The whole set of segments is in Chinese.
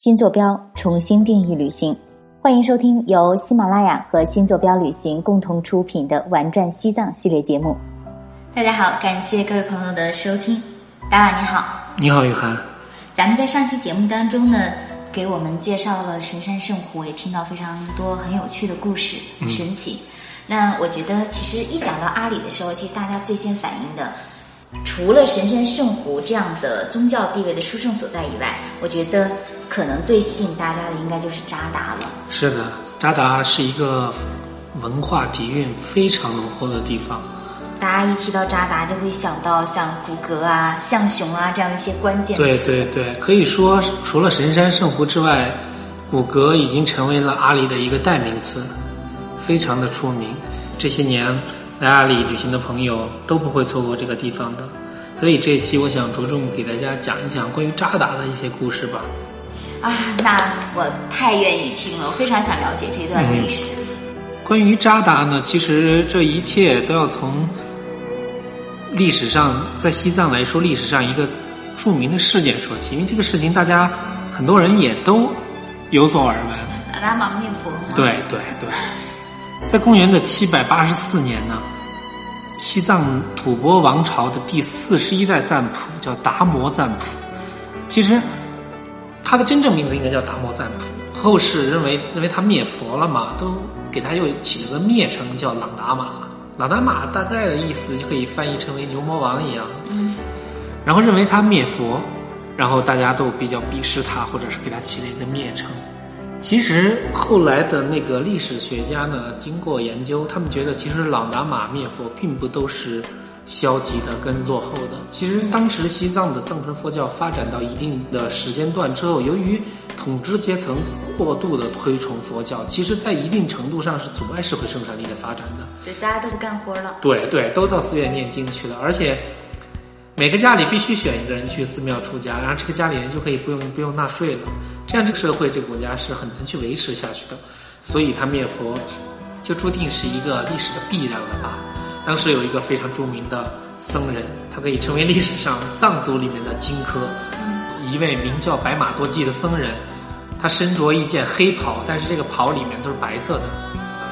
新坐标重新定义旅行，欢迎收听由喜马拉雅和新坐标旅行共同出品的《玩转西藏》系列节目。大家好，感谢各位朋友的收听。达瓦你好，你好雨涵。咱们在上期节目当中呢，给我们介绍了神山圣湖，也听到非常多很有趣的故事，很神奇。那我觉得，其实一讲到阿里的时候，其实大家最先反应的。除了神山圣湖这样的宗教地位的殊胜所在以外，我觉得可能最吸引大家的应该就是扎达了。是的，扎达是一个文化底蕴非常浓厚的地方。大家一提到扎达，就会想到像古格啊、象雄啊这样一些关键词。对对对，可以说除了神山圣湖之外，古格已经成为了阿里的一个代名词，非常的出名。这些年。来阿里旅行的朋友都不会错过这个地方的，所以这一期我想着重给大家讲一讲关于扎达的一些故事吧。啊，那我太愿意听了，我非常想了解这段历史。关于扎达呢，其实这一切都要从历史上，在西藏来说，历史上一个著名的事件说起，因为这个事情大家很多人也都有所耳闻。达达玛灭佛。对对对。在公元的七百八十四年呢，西藏吐蕃王朝的第四十一代赞普叫达摩赞普，其实他的真正名字应该叫达摩赞普，后世认为认为他灭佛了嘛，都给他又起了个蔑称叫朗达玛。朗达玛大概的意思就可以翻译成为牛魔王一样。嗯。然后认为他灭佛，然后大家都比较鄙视他，或者是给他起了一个蔑称。其实后来的那个历史学家呢，经过研究，他们觉得其实朗达玛灭佛并不都是消极的跟落后的。其实当时西藏的藏传佛教发展到一定的时间段之后，由于统治阶层过度的推崇佛教，其实在一定程度上是阻碍社会生产力的发展的。对，大家都不干活了。对对，都到寺院念经去了，而且。每个家里必须选一个人去寺庙出家，然后这个家里人就可以不用不用纳税了。这样这个社会这个国家是很难去维持下去的。所以他灭佛，就注定是一个历史的必然了吧？当时有一个非常著名的僧人，他可以成为历史上藏族里面的荆轲。一位名叫白马多济的僧人，他身着一件黑袍，但是这个袍里面都是白色的。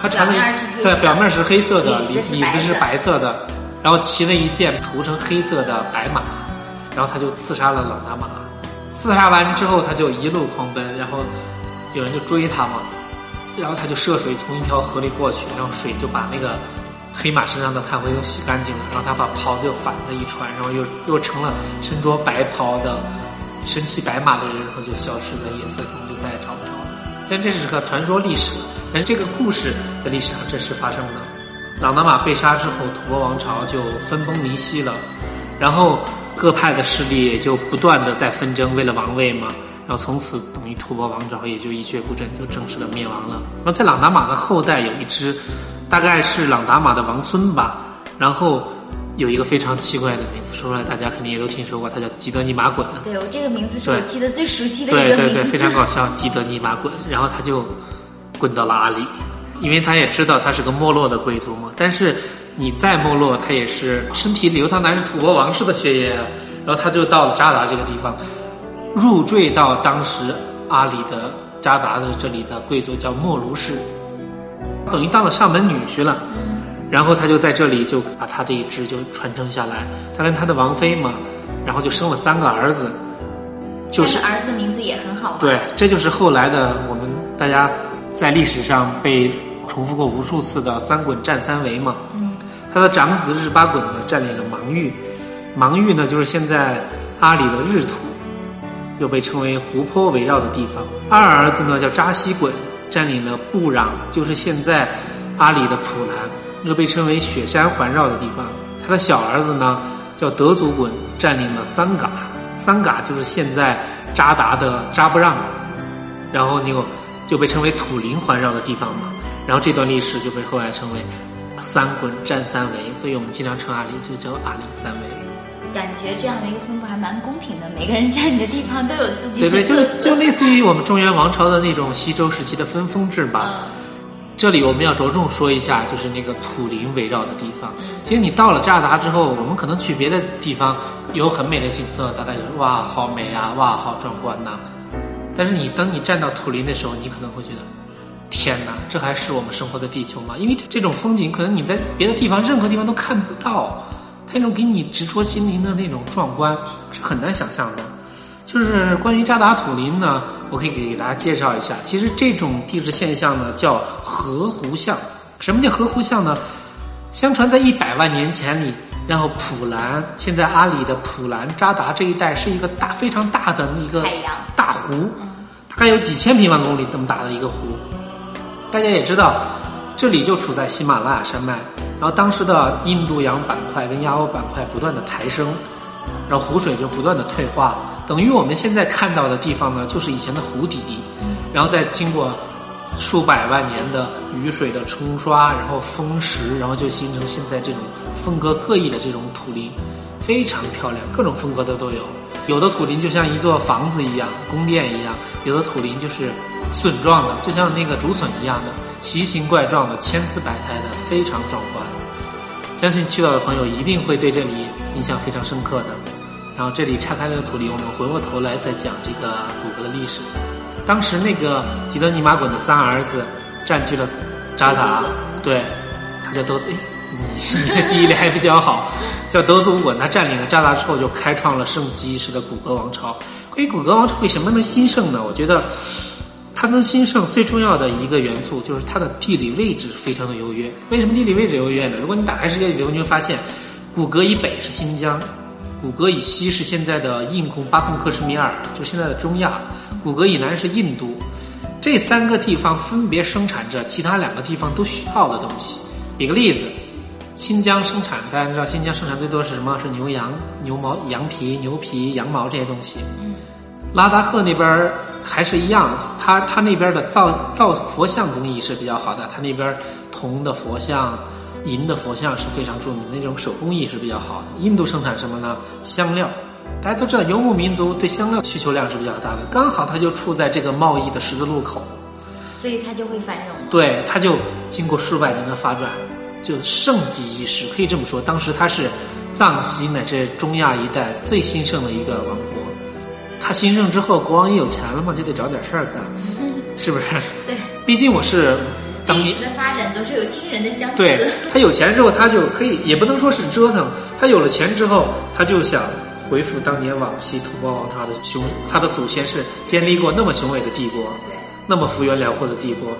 他穿的对表面是黑色的，里里子是白色的。然后骑了一件涂成黑色的白马，然后他就刺杀了朗达玛。刺杀完之后，他就一路狂奔，然后有人就追他嘛，然后他就涉水从一条河里过去，然后水就把那个黑马身上的炭灰都洗干净了，然后他把袍子又反了一穿，然后又又成了身着白袍的身骑白马的人，然后就消失在夜色中，就再也找不着了。虽然这是个传说历史，但是这个故事在历史上真实发生了。朗达玛被杀之后，吐蕃王朝就分崩离析了，然后各派的势力也就不断的在纷争，为了王位嘛，然后从此等于吐蕃王朝也就一蹶不振，就正式的灭亡了。那在朗达玛的后代有一支，大概是朗达玛的王孙吧，然后有一个非常奇怪的名字，说出来大家肯定也都听说过，他叫吉德尼玛滚。对我这个名字是我记得最熟悉的一个名字。对对对，非常搞笑，吉德尼玛滚，然后他就滚到了阿里。因为他也知道他是个没落的贵族嘛，但是你再没落，他也是身体流淌的是吐蕃王室的血液啊。然后他就到了扎达这个地方，入赘到当时阿里的扎达的这里的贵族叫莫卢氏，等于当了上门女婿了。然后他就在这里就把他这一支就传承下来，他跟他的王妃嘛，然后就生了三个儿子，就是儿子的名字也很好。对，这就是后来的我们大家在历史上被。重复过无数次的三滚战三围嘛，嗯，他的长子日巴滚呢占领了芒域，芒域呢就是现在阿里的日土，又被称为湖泊围绕的地方。二儿子呢叫扎西滚，占领了布壤，就是现在阿里的普南，又被称为雪山环绕的地方。他的小儿子呢叫德祖滚，占领了桑嘎，桑嘎就是现在扎达的扎布让，然后就就被称为土林环绕的地方嘛。然后这段历史就被后来称为“三滚占三围”，所以我们经常称阿里就叫阿里三围。感觉这样的一个分布还蛮公平的，每个人占你的地方都有自己的。对对，就就类似于我们中原王朝的那种西周时期的分封制吧。这里我们要着重说一下，就是那个土林围绕的地方。其实你到了扎达之后，我们可能去别的地方有很美的景色，大概就是哇好美啊，哇好壮观呐。但是你当你站到土林的时候，你可能会觉得，天哪，这还是我们生活的地球吗？因为这种风景可能你在别的地方任何地方都看不到，它那种给你直戳心灵的那种壮观是很难想象的。就是关于扎达土林呢，我可以给大家介绍一下。其实这种地质现象呢叫河湖象。什么叫河湖象呢？相传在一百万年前里，然后普兰现在阿里的普兰扎达这一带是一个大非常大的一个大湖，大概有几千平方公里这么大的一个湖。大家也知道，这里就处在喜马拉雅山脉，然后当时的印度洋板块跟亚欧板块不断的抬升，然后湖水就不断的退化。等于我们现在看到的地方呢，就是以前的湖底，然后再经过数百万年的雨水的冲刷，然后风蚀，然后就形成现在这种风格各异的这种土林，非常漂亮，各种风格的都有。有的土林就像一座房子一样，宫殿一样；有的土林就是笋状的，就像那个竹笋一样的，奇形怪状的，千姿百态的，非常壮观。相信去到的朋友一定会对这里印象非常深刻的。然后这里拆开那个土地，我们回过头来再讲这个古格的历史。当时那个吉德尼玛滚的三儿子占据了扎达，对，他叫德祖，你你的记忆力还比较好，叫德祖滚。他占领了扎达之后，就开创了盛极一时的古格王朝。关于古格王朝为什么能兴盛呢？我觉得它能兴盛最重要的一个元素就是它的地理位置非常的优越。为什么地理位置优越呢？如果你打开世界地图，你会发现，古格以北是新疆。古格以西是现在的印控巴控克什米尔，就现在的中亚；古格以南是印度。这三个地方分别生产着其他两个地方都需要的东西。举个例子，新疆生产，大家知道新疆生产最多是什么？是牛羊、牛毛、羊皮、牛皮、羊毛这些东西。嗯拉达克那边还是一样，他他那边的造造佛像工艺是比较好的，他那边铜的佛像。银的佛像是非常著名，那种手工艺是比较好的。印度生产什么呢？香料，大家都知道游牧民族对香料需求量是比较大的，刚好它就处在这个贸易的十字路口，所以它就会繁荣。对，它就经过数百年的发展，就盛极一时，可以这么说。当时它是藏西乃至中亚一带最兴盛的一个王国。它兴盛之后，国王也有钱了嘛，就得找点事儿干，是不是？对，毕竟我是。历史的发展总是有惊人的相似。对他有钱之后，他就可以，也不能说是折腾。他有了钱之后，他就想恢复当年往昔吐蕃王朝的雄，他的祖先是建立过那么雄伟的帝国，那么幅员辽阔的帝国。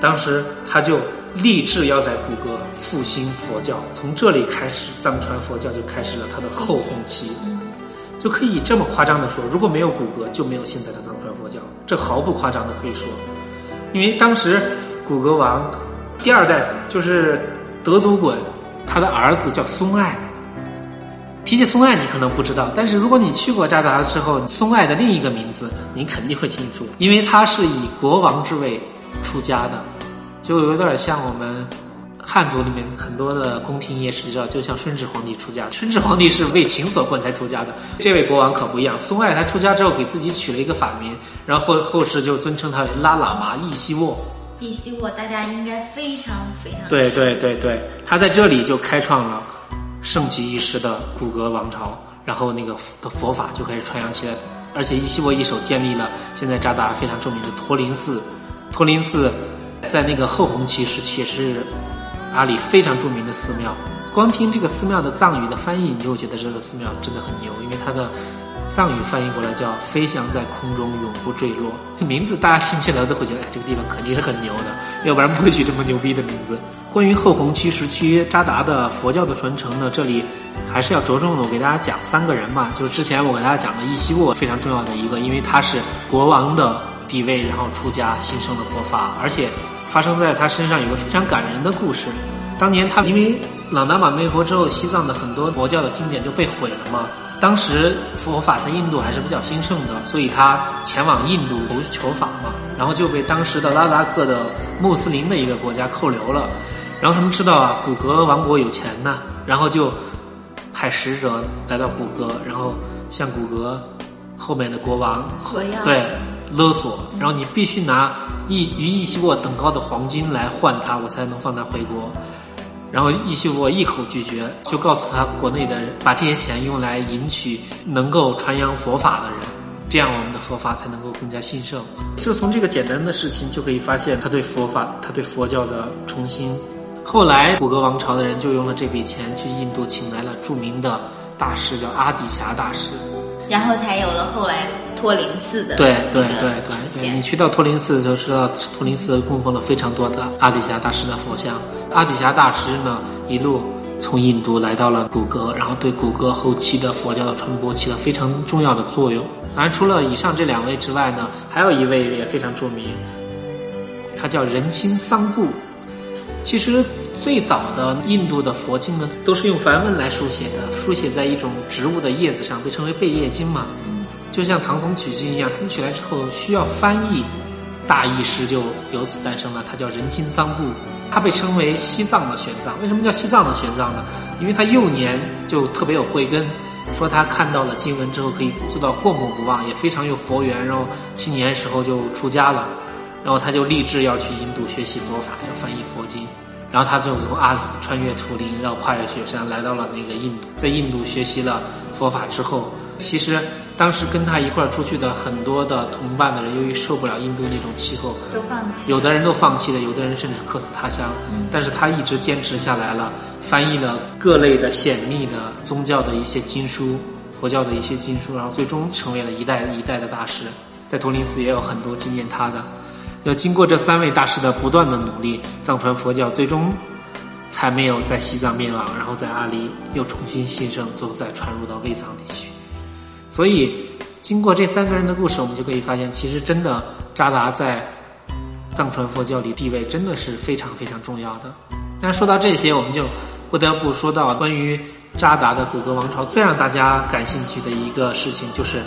当时他就立志要在古格复兴佛教，从这里开始，藏传佛教就开始了他的后红期。就可以这么夸张的说，如果没有古格，就没有现在的藏传佛教。这毫不夸张的可以说，因为当时。古格王第二代就是德祖衮，他的儿子叫松爱。提起松爱，你可能不知道，但是如果你去过扎达之后，松爱的另一个名字你肯定会清楚，因为他是以国王之位出家的，就有点像我们汉族里面很多的宫廷也是知道，就像顺治皇帝出家，顺治皇帝是为情所困才出家的，这位国王可不一样。松爱他出家之后给自己取了一个法名，然后后后世就尊称他为拉喇嘛易希沃。易希沃，大家应该非常非常对对对对，他在这里就开创了盛极一时的古格王朝，然后那个的佛法就开始传扬起来，而且易希沃一手建立了现在扎达非常著名的托林寺。托林寺在那个后红期时期也是阿里非常著名的寺庙。光听这个寺庙的藏语的翻译，你就会觉得这个寺庙真的很牛，因为它的。藏语翻译过来叫“飞翔在空中，永不坠落”。这名字大家听起来都会觉得，哎，这个地方肯定是很牛的，要不然不会取这么牛逼的名字。关于后红期时期扎达的佛教的传承呢，这里还是要着重的，我给大家讲三个人嘛。就是之前我给大家讲的易希沃非常重要的一个，因为他是国王的地位，然后出家新生的佛法，而且发生在他身上有个非常感人的故事。当年他因为朗达玛灭佛之后，西藏的很多佛教的经典就被毁了嘛。当时佛法在印度还是比较兴盛的，所以他前往印度求求法嘛，然后就被当时的拉达克的穆斯林的一个国家扣留了。然后他们知道啊，古格王国有钱呐，然后就派使者来到古格，然后向古格后面的国王对勒索，然后你必须拿一与易西沃等高的黄金来换他，我才能放他回国。然后易西沃一口拒绝，就告诉他国内的人，把这些钱用来迎娶能够传扬佛法的人。这样我们的佛法才能够更加兴盛。就从这个简单的事情就可以发现，他对佛法、他对佛教的崇新。后来古格王朝的人就用了这笔钱去印度请来了著名的大师，叫阿底峡大师。然后才有了后来托林寺的对对对对对，你去到托林寺就知道，托林寺供奉了非常多的阿底峡大师的佛像。阿底峡大师呢，一路从印度来到了古格，然后对古格后期的佛教的传播起了非常重要的作用。当然，除了以上这两位之外呢，还有一位也非常著名，他叫仁钦桑布。其实最早的印度的佛经呢，都是用梵文来书写的，书写在一种植物的叶子上，被称为贝叶经嘛。就像唐僧取经一样，他们取来之后需要翻译，大译师就由此诞生了，他叫仁钦桑布。他被称为西藏的玄奘。为什么叫西藏的玄奘呢？因为他幼年就特别有慧根，说他看到了经文之后可以做到过目不忘，也非常有佛缘，然后七年时候就出家了。然后他就立志要去印度学习佛法，要翻译佛经。然后他就从阿里穿越土林，然后跨越雪山，来到了那个印度。在印度学习了佛法之后，其实当时跟他一块儿出去的很多的同伴的人，由于受不了印度那种气候，都放弃。有的人都放弃了，有的人甚至客死他乡。但是他一直坚持下来了，翻译了各类的显密的宗教的一些经书，佛教的一些经书，然后最终成为了一代一代的大师。在托林寺也有很多纪念他的。要经过这三位大师的不断的努力，藏传佛教最终才没有在西藏灭亡，然后在阿里又重新兴盛，最后再传入到卫藏地区。所以，经过这三个人的故事，我们就可以发现，其实真的扎达在藏传佛教里地位真的是非常非常重要的。但说到这些，我们就不得不说到关于扎达的古格王朝最让大家感兴趣的一个事情，就是。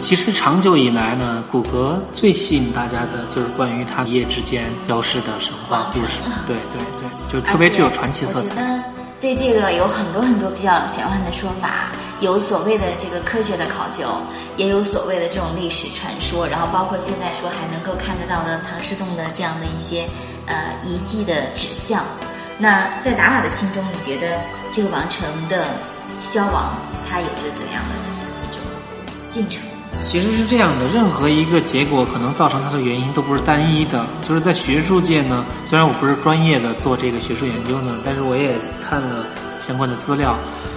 其实长久以来呢，古格最吸引大家的就是关于他一夜之间消失的神话故事。对对对，就特别具有传奇色彩。对这个有很多很多比较玄幻的说法，有所谓的这个科学的考究，也有所谓的这种历史传说，然后包括现在说还能够看得到的藏尸洞的这样的一些呃遗迹的指向。那在达瓦的心中，你觉得这个王城的消亡，它有着怎样的一种进程？其实是这样的，任何一个结果可能造成它的原因都不是单一的。就是在学术界呢，虽然我不是专业的做这个学术研究呢，但是我也看了相关的资料。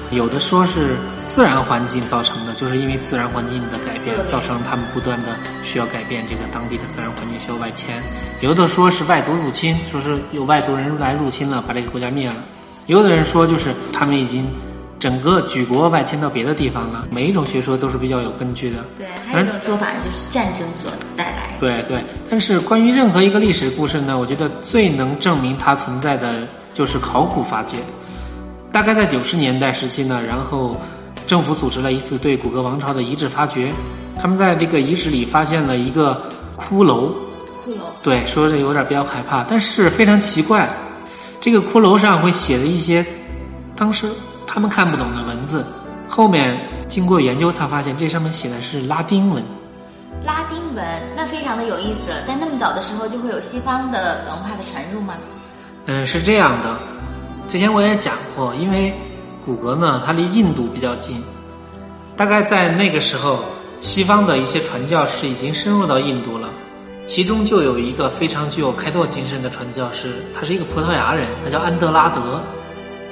有的说是自然环境造成的，就是因为自然环境的改变，造成他们不断的需要改变这个当地的自然环境，需要外迁。有的说是外族入侵，说是有外族人来入侵了，把这个国家灭了。有的人说就是他们已经。整个举国外迁到别的地方了，每一种学说都是比较有根据的。对，还有一种说法就是战争所带来。对对，但是关于任何一个历史故事呢，我觉得最能证明它存在的就是考古发掘。大概在九十年代时期呢，然后政府组织了一次对古格王朝的遗址发掘，他们在这个遗址里发现了一个骷髅。骷髅。对，说是有点比较害怕，但是非常奇怪，这个骷髅上会写的一些当时。他们看不懂的文字，后面经过研究才发现，这上面写的是拉丁文。拉丁文那非常的有意思了。但那么早的时候就会有西方的文化的传入吗？嗯，是这样的。之前我也讲过，因为古格呢，它离印度比较近，大概在那个时候，西方的一些传教士已经深入到印度了。其中就有一个非常具有开拓精神的传教士，他是一个葡萄牙人，他叫安德拉德。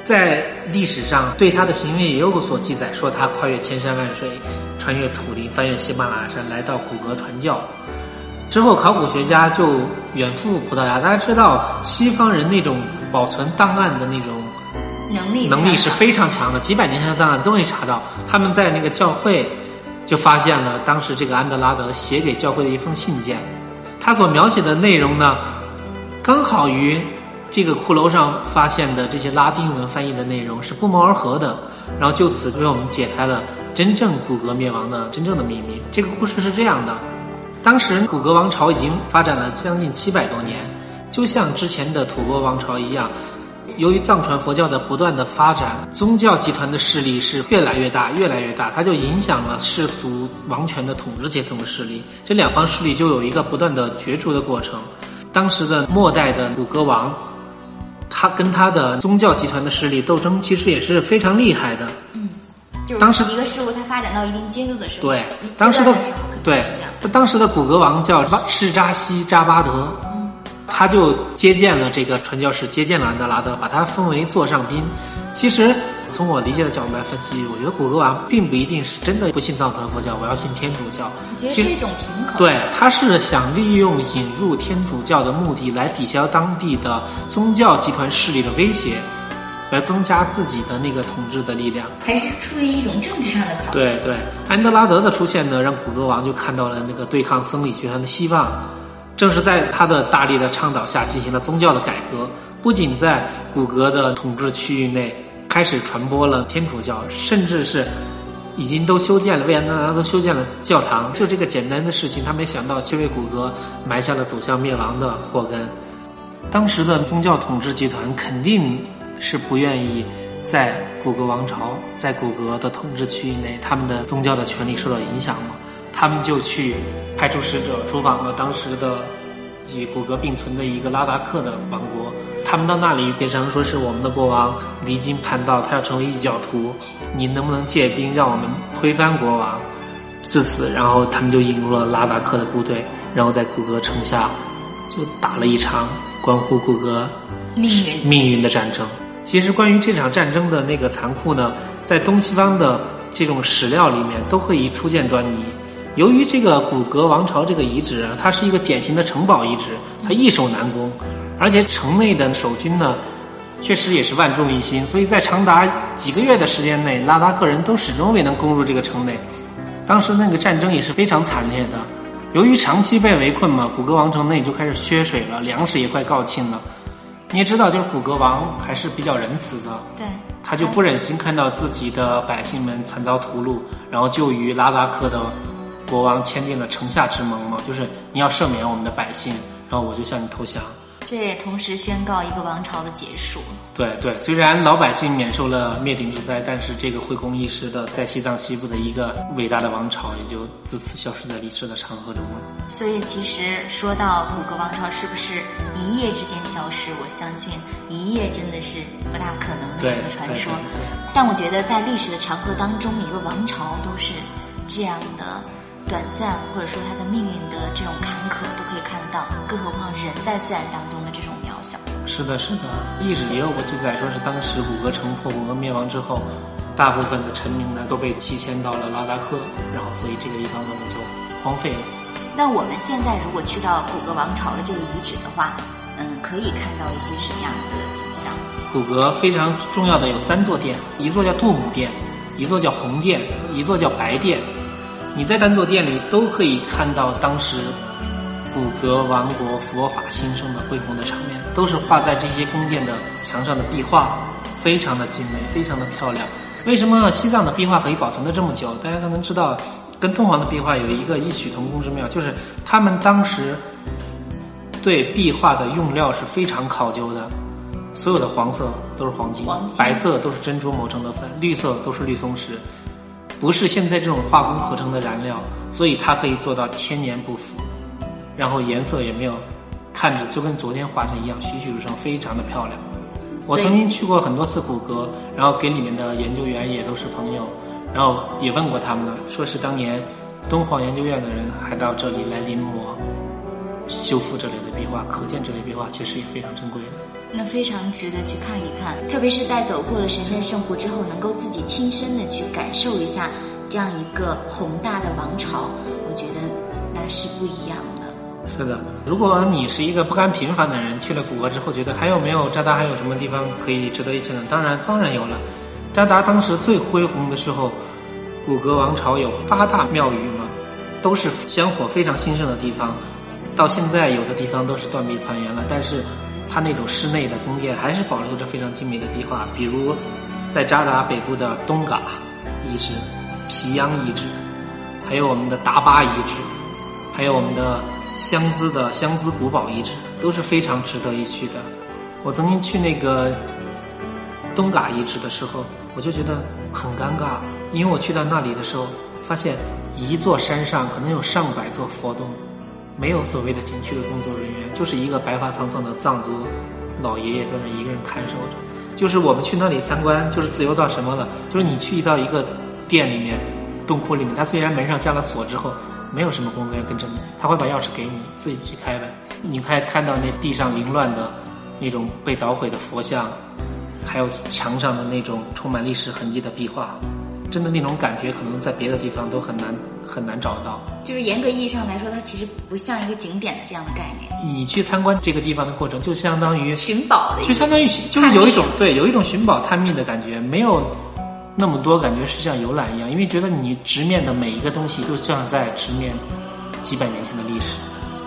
在历史上对他的行为也有所记载，说他跨越千山万水，穿越土林，翻越喜马拉雅山，来到古格传教。之后，考古学家就远赴葡萄牙。大家知道，西方人那种保存档案的那种能力能力是非常强的，几百年前的档案都可以查到。他们在那个教会就发现了当时这个安德拉德写给教会的一封信件，他所描写的内容呢，刚好与。这个骷髅上发现的这些拉丁文翻译的内容是不谋而合的，然后就此为我们解开了真正古格灭亡的真正的秘密。这个故事是这样的：当时古格王朝已经发展了将近七百多年，就像之前的吐蕃王朝一样，由于藏传佛教的不断的发展，宗教集团的势力是越来越大，越来越大，它就影响了世俗王权的统治阶层的势力，这两方势力就有一个不断的角逐的过程。当时的末代的古格王。他跟他的宗教集团的势力斗争，其实也是非常厉害的。嗯，就是当时一个事物它发展到一定阶段的时候，对当时的对是这样。当时的古格王叫巴士扎西扎巴德，嗯他就接见了这个传教士，接见了安德拉德，把他封为座上宾。其实从我理解的角度来分析，我觉得古格王并不一定是真的不信藏传佛教，我要信天主教。我觉得是一种平衡。对，他是想利用引入天主教的目的来抵消当地的宗教集团势力的威胁，来增加自己的那个统治的力量。还是出于一种政治上的考虑。对对，安德拉德的出现呢，让古格王就看到了那个对抗僧侣集团的希望。正是在他的大力的倡导下，进行了宗教的改革，不仅在古格的统治区域内开始传播了天主教，甚至是已经都修建了，维也纳都修建了教堂。就这个简单的事情，他没想到却为古格埋下了走向灭亡的祸根。当时的宗教统治集团肯定是不愿意在古格王朝，在古格的统治区域内，他们的宗教的权利受到影响嘛，他们就去派出使者出访了当时的与古格并存的一个拉达克的王国。他们到那里变成说是我们的国王离经叛道，他要成为异教徒，你能不能借兵让我们推翻国王？自此，然后他们就引入了拉达克的部队，然后在古格城下就打了一场关乎古格命运命运的战争。其实关于这场战争的那个残酷呢，在东西方的这种史料里面都会以初见端倪。由于这个古格王朝这个遗址啊，它是一个典型的城堡遗址，它易守难攻，而且城内的守军呢，确实也是万众一心，所以在长达几个月的时间内，拉达克人都始终未能攻入这个城内。当时那个战争也是非常惨烈的，由于长期被围困嘛，古格王城内就开始缺水了，粮食也快告罄了。你也知道，就是古格王还是比较仁慈的，对，他就不忍心看到自己的百姓们惨遭屠戮，然后就于拉达克的国王签订了城下之盟嘛，就是你要赦免我们的百姓，然后我就向你投降。这也同时宣告一个王朝的结束。对对，虽然老百姓免受了灭顶之灾，但是这个惠公一时的在西藏西部的一个伟大的王朝也就自此消失在历史的长河中了。所以，其实说到古格王朝是不是一夜之间消失，我相信一夜真的是不大可能的对这个传说。但我觉得在历史的长河当中，一个王朝都是这样的短暂，或者说他的命运的这种坎坷都可以看得到，更何况人在自然当中的这种渺小。是的，是的，历史也有过记载，说是当时古格城破，古格灭亡之后，大部分的臣民呢都被西迁到了拉达克，然后所以这个地方呢就荒废了。那我们现在如果去到古格王朝的这个遗址的话，嗯，可以看到一些什么样的景象？古格非常重要的有三座殿，一座叫杜姆殿，一座叫红殿，一座叫白殿。你在单座殿里都可以看到当时古格王国佛法兴盛的恢宏的场面，都是画在这些宫殿的墙上的壁画，非常的精美，非常的漂亮。为什么西藏的壁画可以保存的这么久？大家可能知道，跟敦煌的壁画有一个异曲同工之妙，就是他们当时对壁画的用料是非常考究的。所有的黄色都是，黄金白色都是珍珠磨成的粉，绿色都是绿松石，不是现在这种化工合成的燃料，所以它可以做到千年不腐，然后颜色也没有看着就跟昨天画成一样，栩栩如生，非常的漂亮。我曾经去过很多次古格，然后跟里面的研究员也都是朋友，然后也问过他们了，说是当年敦煌研究院的人还到这里来临摹、修复这里的壁画，可见这类壁画确实也非常珍贵的。那非常值得去看一看，特别是在走过了神山圣湖之后，能够自己亲身的去感受一下这样一个宏大的王朝，我觉得那是不一样的。是的，如果你是一个不甘平凡的人，去了古格之后，觉得还有没有扎达还有什么地方可以值得一去呢？当然，当然有了。扎达当时最恢宏的时候，古格王朝有八大庙宇嘛，都是香火非常兴盛的地方。到现在，有的地方都是断壁残垣了，但是它那种室内的宫殿还是保留着非常精美的壁画，比如在扎达北部的东嘎遗址、皮央遗址，还有我们的达巴遗址，还有我们的香孜的香孜古堡遗址，都是非常值得一去的。我曾经去那个东嘎遗址的时候，我就觉得很尴尬，因为我去到那里的时候，发现一座山上可能有上百座佛洞，没有所谓的景区的工作人员，就是一个白发苍苍的藏族老爷爷在那一个人看守着。就是我们去那里参观，就是自由到什么了？就是你去到一个店里面、洞窟里面，它虽然门上加了锁之后，没有什么工作人员跟着你，他会把钥匙给你，自己去开呗。你还看到那地上凌乱的那种被捣毁的佛像，还有墙上的那种充满历史痕迹的壁画。真的那种感觉，可能在别的地方都很难很难找到。就是严格意义上来说，它其实不像一个景点的这样的概念。你去参观这个地方的过程，就相当于寻宝的，就相当于就是有一种对有一种寻宝探秘的感觉，没有那么多感觉是像游览一样，因为觉得你直面的每一个东西，就像在直面几百年前的历史。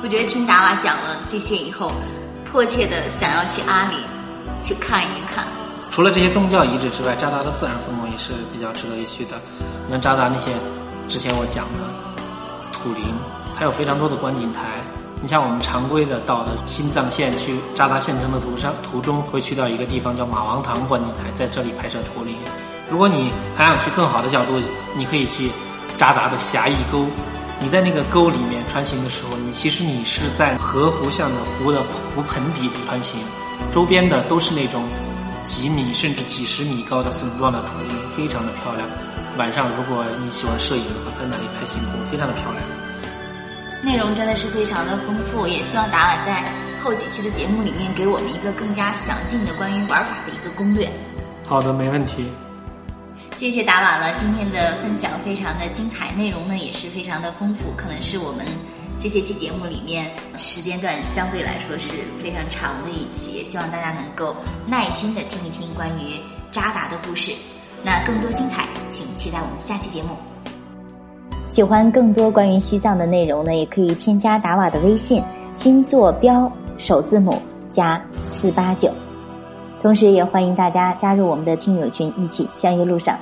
我觉得听达瓦讲了这些以后，迫切的想要去阿里去看一看。除了这些宗教遗址之外，扎达的自然风光也是比较值得一去的。你看扎达那些之前我讲的土林，它有非常多的观景台。你像我们常规的到的新藏线去扎达县城的途上途中，会去到一个地方叫马王堂观景台，在这里拍摄土林。如果你还想去更好的角度，你可以去扎达的狭义沟。你在那个沟里面穿行的时候，你其实你是在河湖像的湖的湖盆底里穿行，周边的都是那种。几米甚至几十米高的笋状的土林，非常的漂亮。晚上如果你喜欢摄影的话，在那里拍星空，非常的漂亮。内容真的是非常的丰富，也希望达瓦在后几期的节目里面给我们一个更加详尽的关于玩法的一个攻略。好的，没问题。谢谢达瓦了，今天的分享非常的精彩，内容呢也是非常的丰富，可能是我们。这些期节目里面时间段相对来说是非常长的一期，也希望大家能够耐心的听一听关于扎达的故事。那更多精彩，请期待我们下期节目。喜欢更多关于西藏的内容呢，也可以添加达瓦的微信，新坐标首字母加四八九。同时也欢迎大家加入我们的听友群，一起相约路上。